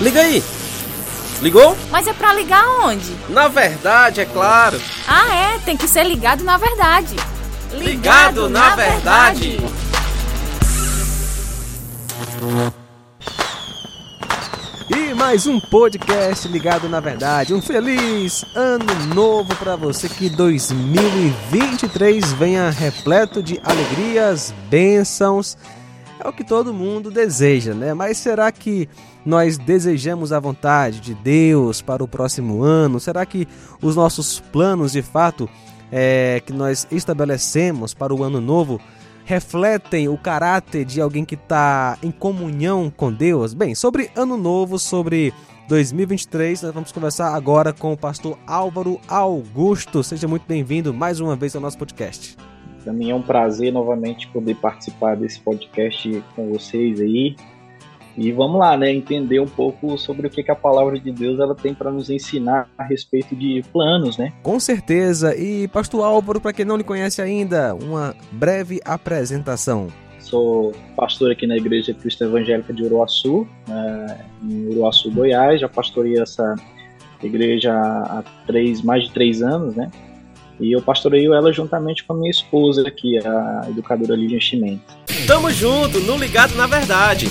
Liga aí! Ligou? Mas é pra ligar onde? Na verdade, é claro. Ah, é, tem que ser ligado na verdade. Ligado, ligado na, na, verdade. verdade. E mais um podcast ligado na verdade. Um feliz ano novo para você que 2023 venha repleto de alegrias, bênçãos. É o que todo mundo deseja, né? Mas será que nós desejamos a vontade de Deus para o próximo ano? Será que os nossos planos de fato é, que nós estabelecemos para o ano novo refletem o caráter de alguém que está em comunhão com Deus? Bem, sobre Ano Novo, sobre 2023, nós vamos conversar agora com o pastor Álvaro Augusto. Seja muito bem-vindo mais uma vez ao nosso podcast. Para mim é um prazer novamente poder participar desse podcast com vocês aí. E vamos lá, né, entender um pouco sobre o que, que a palavra de Deus ela tem para nos ensinar a respeito de planos, né? Com certeza. E pastor Álvaro, para quem não lhe conhece ainda, uma breve apresentação. Sou pastor aqui na Igreja Cristã Evangélica de Uruaçu, né, em Uruaçu, Goiás. Já pastorei essa igreja há três, mais de três anos, né? E eu pastoreio ela juntamente com a minha esposa aqui, a educadora Lídia Chimento. Tamo junto, no Ligado na Verdade.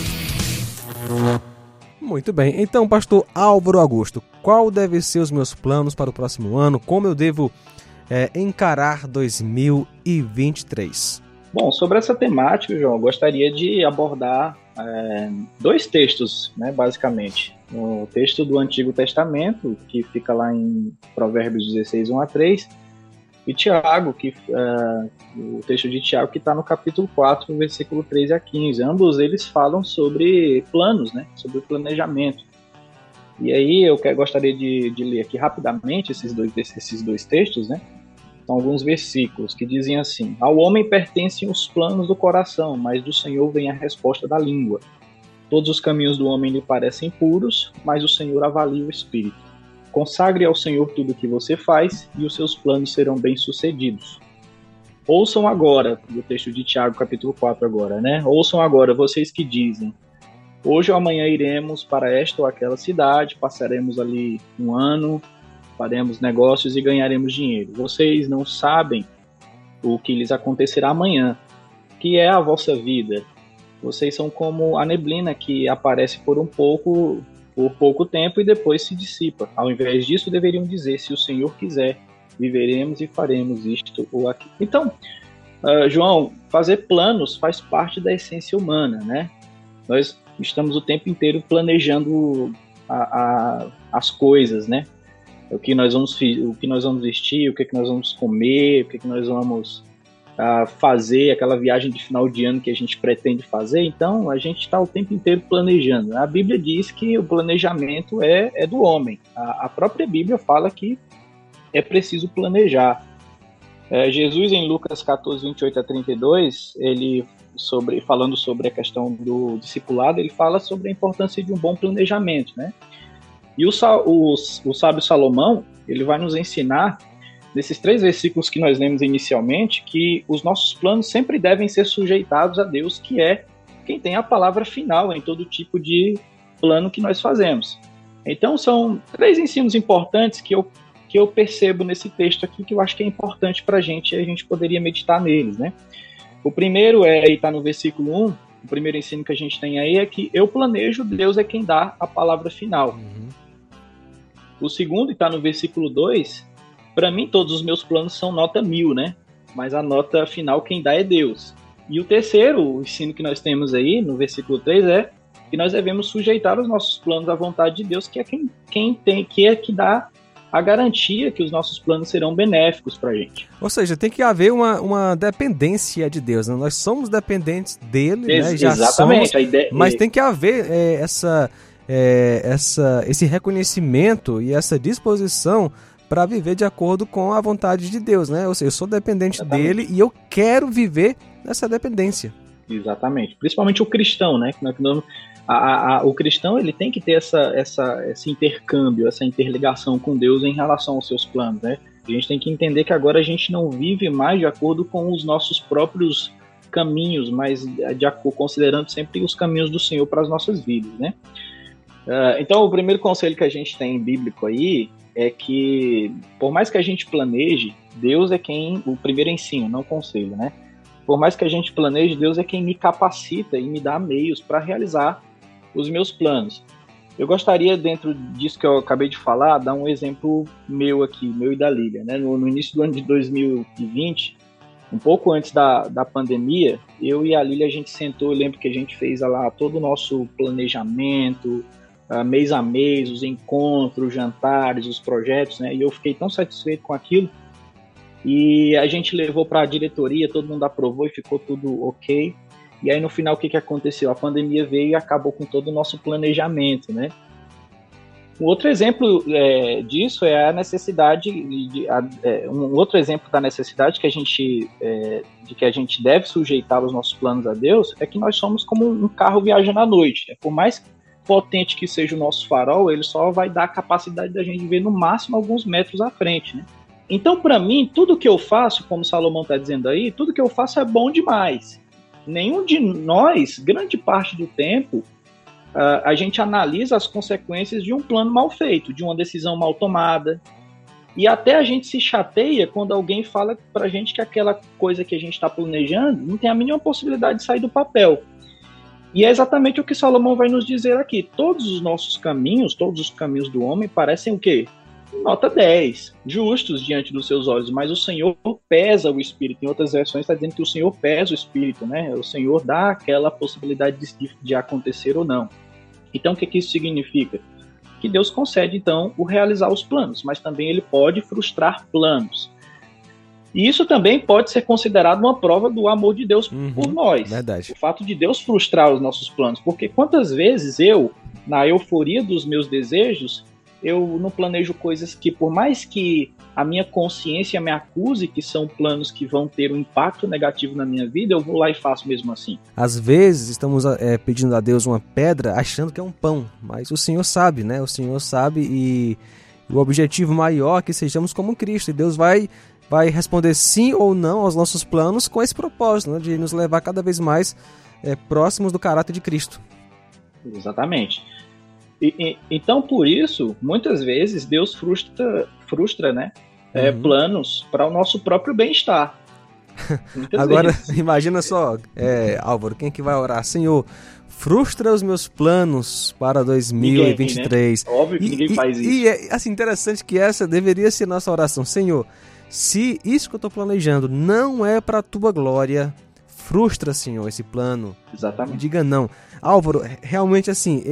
Muito bem. Então, pastor Álvaro Augusto, qual deve ser os meus planos para o próximo ano? Como eu devo é, encarar 2023? Bom, sobre essa temática, João, eu gostaria de abordar é, dois textos, né, basicamente. O texto do Antigo Testamento, que fica lá em Provérbios 16, 1 a 3, e Tiago, que, uh, o texto de Tiago que está no capítulo 4, versículo 13 a 15. Ambos eles falam sobre planos, né? sobre planejamento. E aí eu que, gostaria de, de, ler aqui rapidamente esses dois, esses dois textos, né? São alguns versículos que dizem assim: Ao homem pertencem os planos do coração, mas do Senhor vem a resposta da língua. Todos os caminhos do homem lhe parecem puros, mas o Senhor avalia o espírito. Consagre ao Senhor tudo o que você faz e os seus planos serão bem-sucedidos. Ouçam agora, o texto de Tiago, capítulo 4 agora, né? Ouçam agora, vocês que dizem, hoje ou amanhã iremos para esta ou aquela cidade, passaremos ali um ano, faremos negócios e ganharemos dinheiro. Vocês não sabem o que lhes acontecerá amanhã, que é a vossa vida. Vocês são como a neblina que aparece por um pouco por pouco tempo e depois se dissipa. Ao invés disso, deveriam dizer: se o Senhor quiser, viveremos e faremos isto ou aquilo. Então, uh, João, fazer planos faz parte da essência humana, né? Nós estamos o tempo inteiro planejando a, a, as coisas, né? O que nós vamos o que nós vamos vestir, o que, que nós vamos comer, o que, que nós vamos a fazer aquela viagem de final de ano que a gente pretende fazer, então a gente está o tempo inteiro planejando. A Bíblia diz que o planejamento é, é do homem. A, a própria Bíblia fala que é preciso planejar. É, Jesus, em Lucas 14, 28 a 32, ele sobre, falando sobre a questão do discipulado, ele fala sobre a importância de um bom planejamento, né? E o, o, o sábio Salomão, ele vai nos ensinar nesses três versículos que nós lemos inicialmente, que os nossos planos sempre devem ser sujeitados a Deus, que é quem tem a palavra final em todo tipo de plano que nós fazemos. Então, são três ensinos importantes que eu, que eu percebo nesse texto aqui, que eu acho que é importante para a gente, a gente poderia meditar neles, né? O primeiro é, e está no versículo 1, o primeiro ensino que a gente tem aí é que eu planejo, Deus é quem dá a palavra final. Uhum. O segundo, e está no versículo 2, para mim, todos os meus planos são nota mil, né? Mas a nota final quem dá é Deus. E o terceiro o ensino que nós temos aí, no versículo 3, é que nós devemos sujeitar os nossos planos à vontade de Deus, que é quem, quem tem, que é que dá a garantia que os nossos planos serão benéficos para a gente. Ou seja, tem que haver uma, uma dependência de Deus. Né? Nós somos dependentes dele, Ex né? Já exatamente. Somos, ideia... Mas tem que haver é, essa, é, essa, esse reconhecimento e essa disposição para viver de acordo com a vontade de Deus, né? Ou seja, eu sou dependente Exatamente. dele e eu quero viver nessa dependência. Exatamente. Principalmente o cristão, né? A, a, o cristão ele tem que ter essa, essa, esse intercâmbio, essa interligação com Deus em relação aos seus planos, né? A gente tem que entender que agora a gente não vive mais de acordo com os nossos próprios caminhos, mas de acordo, considerando sempre os caminhos do Senhor para as nossas vidas, né? Uh, então, o primeiro conselho que a gente tem bíblico aí é que, por mais que a gente planeje, Deus é quem, o primeiro ensino, não conselho, né? Por mais que a gente planeje, Deus é quem me capacita e me dá meios para realizar os meus planos. Eu gostaria, dentro disso que eu acabei de falar, dar um exemplo meu aqui, meu e da Lília. Né? No, no início do ano de 2020, um pouco antes da, da pandemia, eu e a Lília, a gente sentou, eu lembro que a gente fez lá todo o nosso planejamento, uh, mês a mês, os encontros, os jantares, os projetos, né? E eu fiquei tão satisfeito com aquilo. E a gente levou para a diretoria, todo mundo aprovou e ficou tudo ok. E aí no final o que, que aconteceu? A pandemia veio e acabou com todo o nosso planejamento, né? Um outro exemplo é, disso é a necessidade de, a, é, um outro exemplo da necessidade que a gente é, de que a gente deve sujeitar os nossos planos a Deus é que nós somos como um carro viajando à noite. Né? Por mais potente que seja o nosso farol, ele só vai dar a capacidade da gente ver no máximo alguns metros à frente, né? Então, para mim, tudo que eu faço, como Salomão está dizendo aí, tudo que eu faço é bom demais nenhum de nós, grande parte do tempo, a gente analisa as consequências de um plano mal feito, de uma decisão mal tomada. E até a gente se chateia quando alguém fala pra gente que aquela coisa que a gente está planejando não tem a mínima possibilidade de sair do papel. E é exatamente o que Salomão vai nos dizer aqui. Todos os nossos caminhos, todos os caminhos do homem parecem o quê? nota 10, justos diante dos seus olhos, mas o Senhor pesa o espírito. Em outras versões está dizendo que o Senhor pesa o espírito, né? O Senhor dá aquela possibilidade de, de acontecer ou não. Então, o que, que isso significa? Que Deus concede, então, o realizar os planos, mas também ele pode frustrar planos. E isso também pode ser considerado uma prova do amor de Deus uhum, por nós. Verdade. O fato de Deus frustrar os nossos planos. Porque quantas vezes eu, na euforia dos meus desejos, eu não planejo coisas que, por mais que a minha consciência me acuse que são planos que vão ter um impacto negativo na minha vida, eu vou lá e faço mesmo assim. Às vezes estamos é, pedindo a Deus uma pedra achando que é um pão, mas o Senhor sabe, né? O Senhor sabe e o objetivo maior é que sejamos como Cristo e Deus vai vai responder sim ou não aos nossos planos com esse propósito né? de nos levar cada vez mais é, próximos do caráter de Cristo. Exatamente. E, e, então, por isso, muitas vezes Deus frustra, frustra né, é, uhum. é, planos para o nosso próprio bem-estar. Agora, vezes. imagina só, é, Álvaro, quem é que vai orar? Senhor, frustra os meus planos para 2023. Ninguém, né? Óbvio que e, ninguém e, faz isso. E é assim, interessante que essa deveria ser nossa oração. Senhor, se isso que eu estou planejando não é para a tua glória, frustra, Senhor, esse plano. Exatamente. Diga não. Álvaro, realmente assim,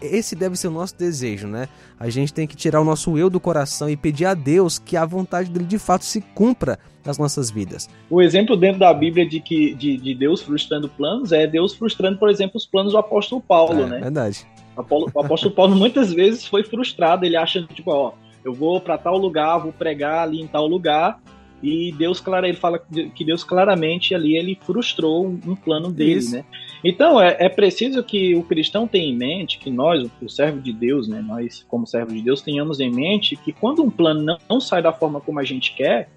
esse deve ser o nosso desejo, né? A gente tem que tirar o nosso eu do coração e pedir a Deus que a vontade dele de fato se cumpra nas nossas vidas. O exemplo dentro da Bíblia de que de, de Deus frustrando planos é Deus frustrando, por exemplo, os planos do apóstolo Paulo, é, né? Verdade. O apóstolo Paulo muitas vezes foi frustrado, ele acha tipo, ó, eu vou para tal lugar, vou pregar ali em tal lugar, e Deus, claro, ele fala que Deus claramente ali ele frustrou um, plano dele, Isso. né? Então é, é, preciso que o cristão tenha em mente, que nós, o servo de Deus, né, nós como servo de Deus tenhamos em mente que quando um plano não, não sai da forma como a gente quer,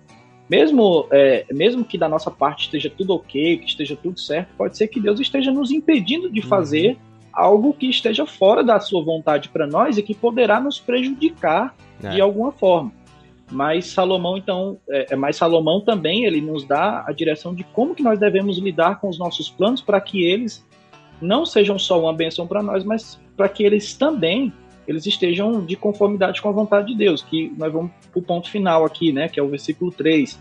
mesmo é, mesmo que da nossa parte esteja tudo ok, que esteja tudo certo, pode ser que Deus esteja nos impedindo de uhum. fazer algo que esteja fora da sua vontade para nós e que poderá nos prejudicar é. de alguma forma. Mas Salomão, então, é, é, mas Salomão também ele nos dá a direção de como que nós devemos lidar com os nossos planos para que eles não sejam só uma benção para nós, mas para que eles também eles estejam de conformidade com a vontade de Deus, que nós vamos para o ponto final aqui, né, que é o versículo 3.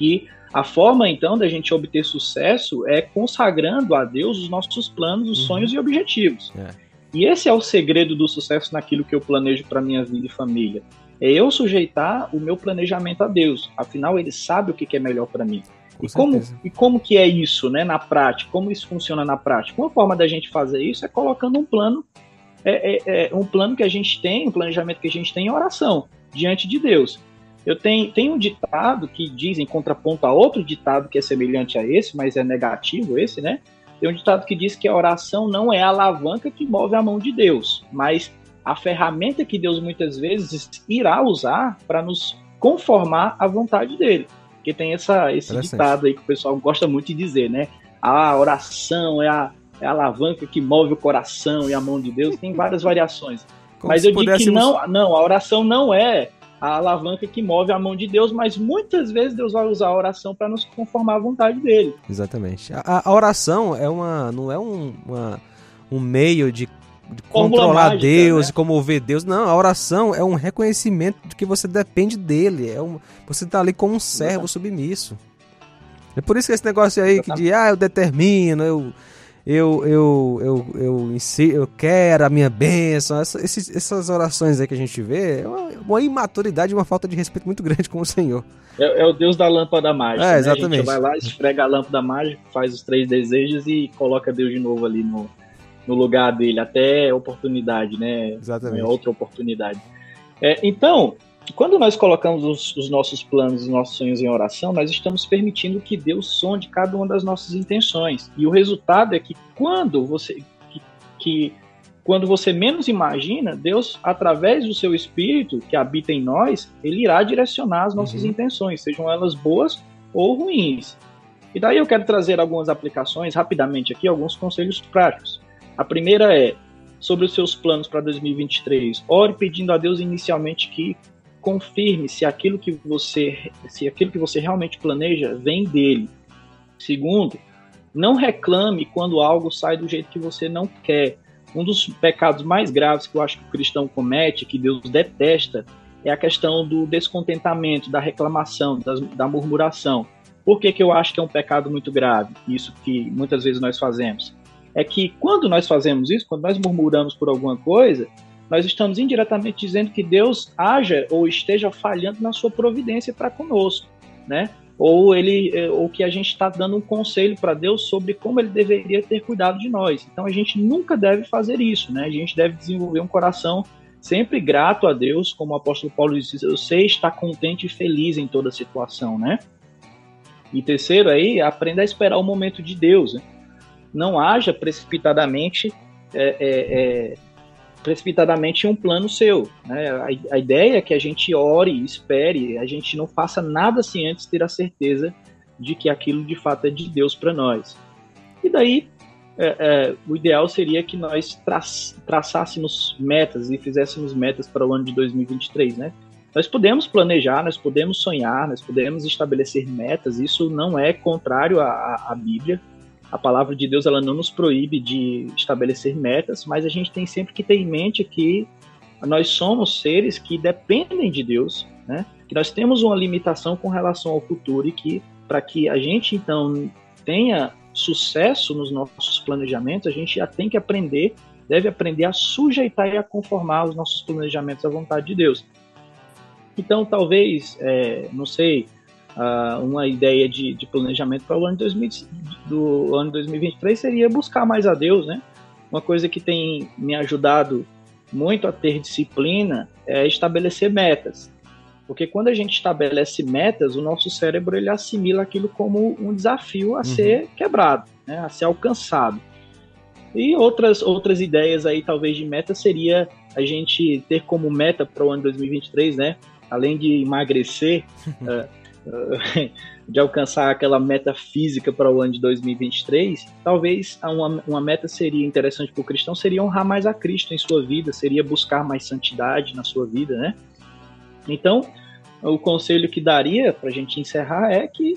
E a forma, então, da gente obter sucesso é consagrando a Deus os nossos planos, os uhum. sonhos e objetivos. É. E esse é o segredo do sucesso naquilo que eu planejo para minha vida e família é eu sujeitar o meu planejamento a Deus. Afinal, Ele sabe o que é melhor para mim. Com e como, e como que é isso, né, na prática? Como isso funciona na prática? Uma forma da gente fazer isso é colocando um plano, é, é, é um plano que a gente tem, um planejamento que a gente tem em oração diante de Deus. Eu tenho, tenho um ditado que diz, em contraponto a outro ditado que é semelhante a esse, mas é negativo esse, né? Tem um ditado que diz que a oração não é a alavanca que move a mão de Deus, mas a ferramenta que Deus muitas vezes irá usar para nos conformar à vontade dele. Porque tem essa, esse ditado aí que o pessoal gosta muito de dizer, né? A oração é a, é a alavanca que move o coração e a mão de Deus. Tem várias variações. Como mas eu digo que não, não, a oração não é a alavanca que move a mão de Deus, mas muitas vezes Deus vai usar a oração para nos conformar à vontade dele. Exatamente. A, a- oração é uma, não é um, uma- um meio de, de controlar mágica, Deus né? e comover Deus. Não, a oração é um reconhecimento de que você depende dele. É um, você está ali como um servo submisso. É por isso que esse negócio aí que de ah, eu determino, eu eu eu eu eu, insi- eu quero a minha bênção, essa- esses- essas orações aí que a gente vê, é uma, uma imaturidade, e uma falta de respeito muito grande com o Senhor. É, é o Deus da lâmpada mágica. É, né? A exatamente. gente vai lá, esfrega a lâmpada mágica, faz os três desejos e coloca Deus de novo ali no, no lugar dele, até oportunidade, né? Exatamente. É outra oportunidade. É, então, quando nós colocamos os, os nossos planos, os nossos sonhos em oração, nós estamos permitindo que Deus sonde cada uma das nossas intenções. E o resultado é que quando você que, que quando você menos imagina, Deus, através do seu espírito que habita em nós, ele irá direcionar as nossas Uhum. intenções, sejam elas boas ou ruins. E daí eu quero trazer algumas aplicações rapidamente aqui, alguns conselhos práticos. A primeira é sobre os seus planos para 2023. Ore pedindo a Deus inicialmente que confirme se aquilo que você se aquilo que você realmente planeja vem dele. Segundo, não reclame quando algo sai do jeito que você não quer. Um dos pecados mais graves que eu acho que o cristão comete, que Deus detesta, é a questão do descontentamento, da reclamação, das- da murmuração. Por que, que eu acho que é um pecado muito grave? Isso que muitas vezes nós fazemos. É que quando nós fazemos isso, quando nós murmuramos por alguma coisa, nós estamos indiretamente dizendo que Deus haja ou esteja falhando na sua providência para conosco, né? Ou ele, eh, ou que a gente está dando um conselho para Deus sobre como ele deveria ter cuidado de nós. Então a gente nunca deve fazer isso, né? A gente deve desenvolver um coração sempre grato a Deus, como o apóstolo Paulo diz, eu sei estar contente e feliz em toda situação, né? E terceiro aí, aprenda a esperar o momento de Deus. Né? Não haja precipitadamente é, é, é, precipitadamente um plano seu. Né? A, a ideia é que a gente ore, espere, a gente não faça nada sem antes ter a certeza de que aquilo de fato é de Deus para nós. E daí, é, é, o ideal seria que nós tra traçássemos metas e fizéssemos metas para o ano de 2023, né? Nós podemos planejar, nós podemos sonhar, nós podemos estabelecer metas, isso não é contrário à, à Bíblia. A palavra de Deus ela não nos proíbe de estabelecer metas, mas a gente tem sempre que ter em mente que nós somos seres que dependem de Deus, né? que nós temos uma limitação com relação ao futuro e que para que a gente então tenha sucesso nos nossos planejamentos, a gente já tem que aprender, deve aprender a sujeitar e a conformar os nossos planejamentos à vontade de Deus. Então, talvez, é, não sei, uh, uma ideia de, de planejamento para o ano, de 2000, do ano 2023 seria buscar mais a Deus, né? Uma coisa que tem me ajudado muito a ter disciplina é estabelecer metas. Porque quando a gente estabelece metas, o nosso cérebro ele assimila aquilo como um desafio a uhum. ser quebrado, né? a ser alcançado. E outras, outras ideias aí, talvez, de meta seria a gente ter como meta para o ano 2023, né? além de emagrecer, uh, de alcançar aquela meta física para o ano de 2023, talvez uma, uma meta seria interessante para o cristão, seria honrar mais a Cristo em sua vida, seria buscar mais santidade na sua vida, né? Então, o conselho que daria para a gente encerrar é que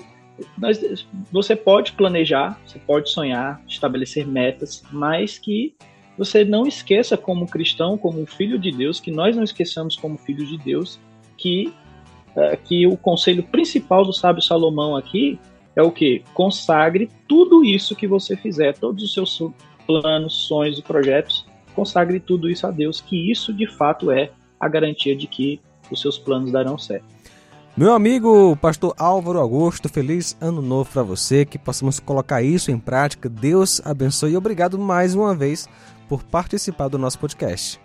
nós, você pode planejar, você pode sonhar, estabelecer metas, mas que você não esqueça como cristão, como filho de Deus, que nós não esqueçamos como filhos de Deus, que, uh, que o conselho principal do sábio Salomão aqui é o que? Consagre tudo isso que você fizer, todos os seus planos, sonhos e projetos, consagre tudo isso a Deus, que isso de fato é a garantia de que os seus planos darão certo. Meu amigo pastor Álvaro Augusto, feliz ano novo para você, que possamos colocar isso em prática. Deus abençoe e obrigado mais uma vez por participar do nosso podcast.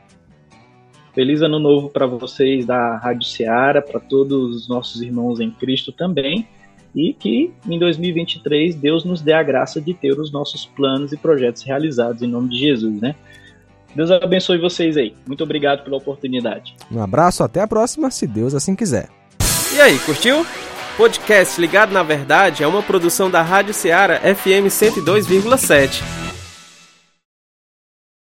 Feliz ano novo para vocês da Rádio Ceará, para todos os nossos irmãos em Cristo também, e que em 2023 Deus nos dê a graça de ter os nossos planos e projetos realizados em nome de Jesus, né? Deus abençoe vocês aí. Muito obrigado pela oportunidade. Um abraço, até a próxima, se Deus assim quiser. E aí, curtiu? Podcast Ligado na Verdade é uma produção da Rádio Ceará FM 102,7.